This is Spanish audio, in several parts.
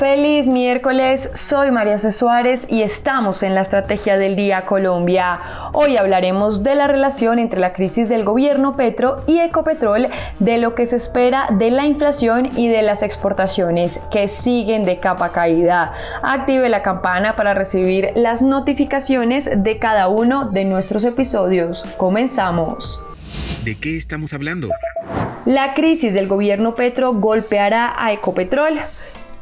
Feliz miércoles, soy María C. Suárez y estamos en la Estrategia del Día Colombia. Hoy hablaremos de la relación entre la crisis del gobierno Petro y Ecopetrol, de lo que se espera de la inflación y de las exportaciones que siguen de capa caída. Active la campana para recibir las notificaciones de cada uno de nuestros episodios. Comenzamos. ¿De qué estamos hablando? La crisis del gobierno Petro golpeará a Ecopetrol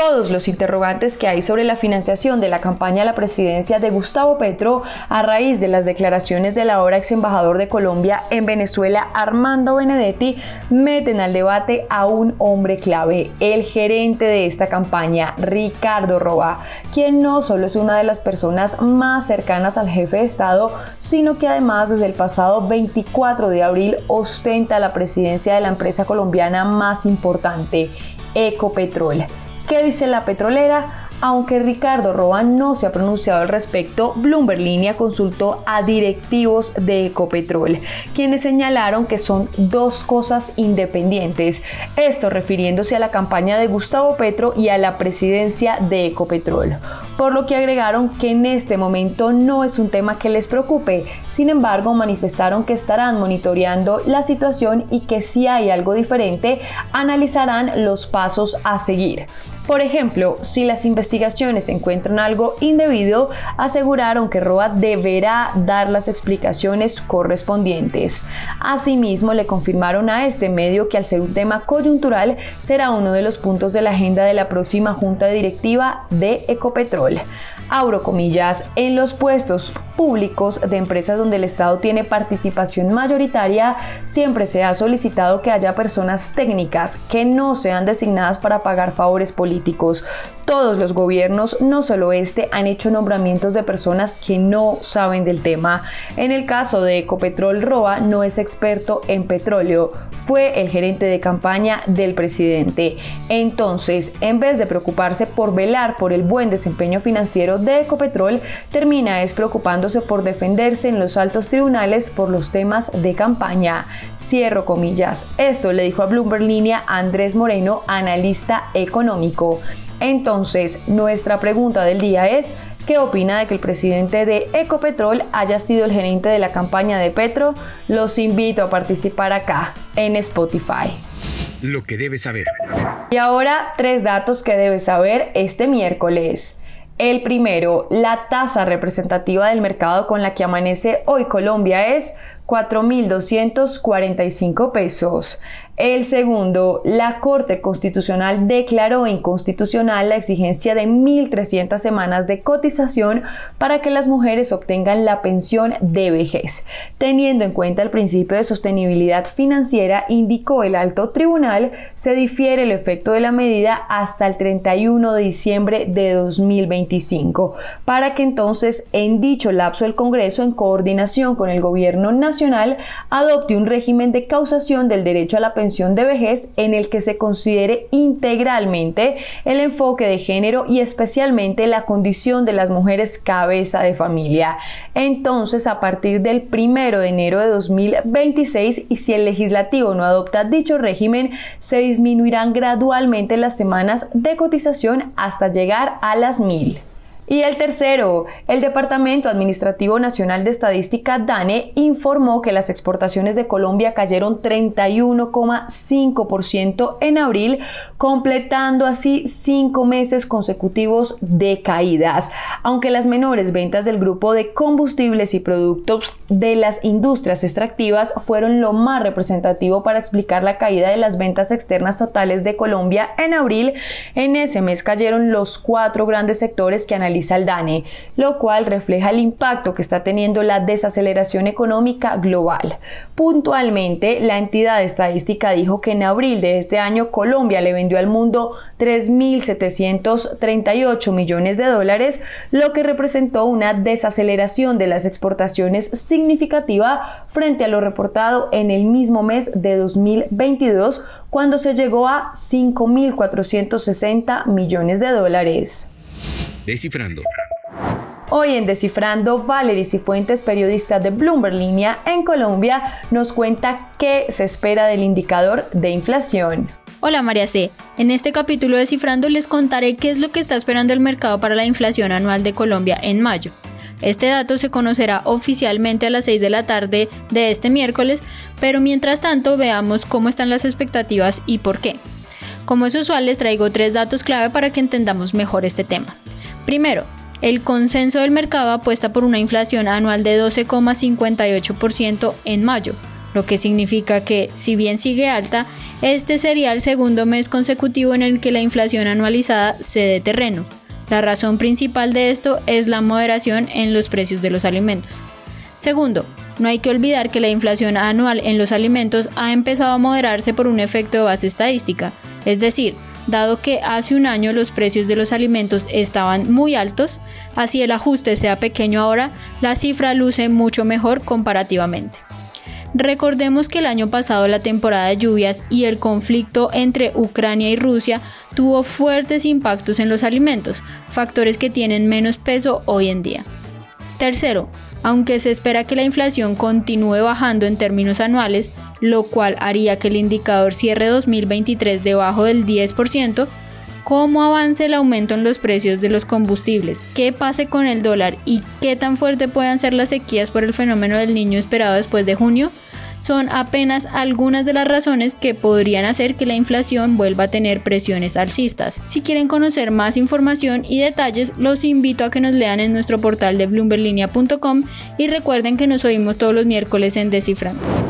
todos los interrogantes que hay sobre la financiación de la campaña a la presidencia de Gustavo Petro a raíz de las declaraciones del ahora ex embajador de Colombia en Venezuela, Armando Benedetti, meten al debate a un hombre clave, el gerente de esta campaña, Ricardo Roa, quien no solo es una de las personas más cercanas al jefe de Estado, sino que además desde el pasado 24 de abril ostenta la presidencia de la empresa colombiana más importante, Ecopetrol. ¿Qué dice la petrolera? Aunque Ricardo Roa no se ha pronunciado al respecto, Bloomberg Línea consultó a directivos de Ecopetrol, quienes señalaron que son dos cosas independientes, esto refiriéndose a la campaña de Gustavo Petro y a la presidencia de Ecopetrol, por lo que agregaron que en este momento no es un tema que les preocupe, sin embargo manifestaron que estarán monitoreando la situación y que si hay algo diferente, analizarán los pasos a seguir. Por ejemplo, si las investigaciones encuentran algo indebido, aseguraron que Roa deberá dar las explicaciones correspondientes. Asimismo, le confirmaron a este medio que al ser un tema coyuntural será uno de los puntos de la agenda de la próxima junta directiva de Ecopetrol abro comillas, en los puestos públicos de empresas donde el Estado tiene participación mayoritaria, siempre se ha solicitado que haya personas técnicas que no sean designadas para pagar favores políticos. Todos los gobiernos, no solo este, han hecho nombramientos de personas que no saben del tema. En el caso de Ecopetrol Roa, no es experto en petróleo, fue el gerente de campaña del presidente. Entonces, en vez de preocuparse por velar por el buen desempeño financiero de Ecopetrol, termina es preocupándose por defenderse en los altos tribunales por los temas de campaña. Cierro comillas. Esto le dijo a Bloomberg Línea Andrés Moreno, analista económico. Entonces, nuestra pregunta del día es, ¿qué opina de que el presidente de Ecopetrol haya sido el gerente de la campaña de Petro? Los invito a participar acá, en Spotify. Lo que debes saber. Y ahora, tres datos que debes saber este miércoles. El primero, la tasa representativa del mercado con la que amanece hoy Colombia es 4.245 pesos. El segundo, la Corte Constitucional declaró inconstitucional la exigencia de 1.300 semanas de cotización para que las mujeres obtengan la pensión de vejez. Teniendo en cuenta el principio de sostenibilidad financiera, indicó el alto tribunal, se difiere el efecto de la medida hasta el 31 de diciembre de 2025, para que entonces en dicho lapso el Congreso, en coordinación con el Gobierno Nacional, adopte un régimen de causación del derecho a la pensión de vejez en el que se considere integralmente el enfoque de género y especialmente la condición de las mujeres cabeza de familia. Entonces, a partir del 1 de enero de 2026 y si el legislativo no adopta dicho régimen, se disminuirán gradualmente las semanas de cotización hasta llegar a las mil. Y el tercero, el Departamento Administrativo Nacional de Estadística DANE informó que las exportaciones de Colombia cayeron 31,5% en abril, completando así cinco meses consecutivos de caídas. Aunque las menores ventas del grupo de combustibles y productos de las industrias extractivas fueron lo más representativo para explicar la caída de las ventas externas totales de Colombia en abril, en ese mes cayeron los cuatro grandes sectores que analizan al DANE, lo cual refleja el impacto que está teniendo la desaceleración económica global. Puntualmente, la entidad estadística dijo que en abril de este año Colombia le vendió al mundo 3.738 millones de dólares, lo que representó una desaceleración de las exportaciones significativa frente a lo reportado en el mismo mes de 2022, cuando se llegó a 5.460 millones de dólares. Descifrando. Hoy en Descifrando, Valerie Cifuentes, periodista de Bloomberg Línea en Colombia, nos cuenta qué se espera del indicador de inflación. Hola María C. En este capítulo de Descifrando les contaré qué es lo que está esperando el mercado para la inflación anual de Colombia en mayo. Este dato se conocerá oficialmente a las 6 de la tarde de este miércoles, pero mientras tanto veamos cómo están las expectativas y por qué. Como es usual, les traigo tres datos clave para que entendamos mejor este tema. Primero, el consenso del mercado apuesta por una inflación anual de 12,58% en mayo, lo que significa que, si bien sigue alta, este sería el segundo mes consecutivo en el que la inflación anualizada cede terreno. La razón principal de esto es la moderación en los precios de los alimentos. Segundo, no hay que olvidar que la inflación anual en los alimentos ha empezado a moderarse por un efecto de base estadística, es decir, dado que hace un año los precios de los alimentos estaban muy altos, así el ajuste sea pequeño ahora, la cifra luce mucho mejor comparativamente. Recordemos que el año pasado la temporada de lluvias y el conflicto entre Ucrania y Rusia tuvo fuertes impactos en los alimentos, factores que tienen menos peso hoy en día. Tercero, aunque se espera que la inflación continúe bajando en términos anuales, lo cual haría que el indicador cierre 2023 debajo del 10%, cómo avance el aumento en los precios de los combustibles, qué pase con el dólar y qué tan fuerte puedan ser las sequías por el fenómeno del niño esperado después de junio, son apenas algunas de las razones que podrían hacer que la inflación vuelva a tener presiones alcistas. Si quieren conocer más información y detalles, los invito a que nos lean en nuestro portal de bloomberlinia.com y recuerden que nos oímos todos los miércoles en Descifrando.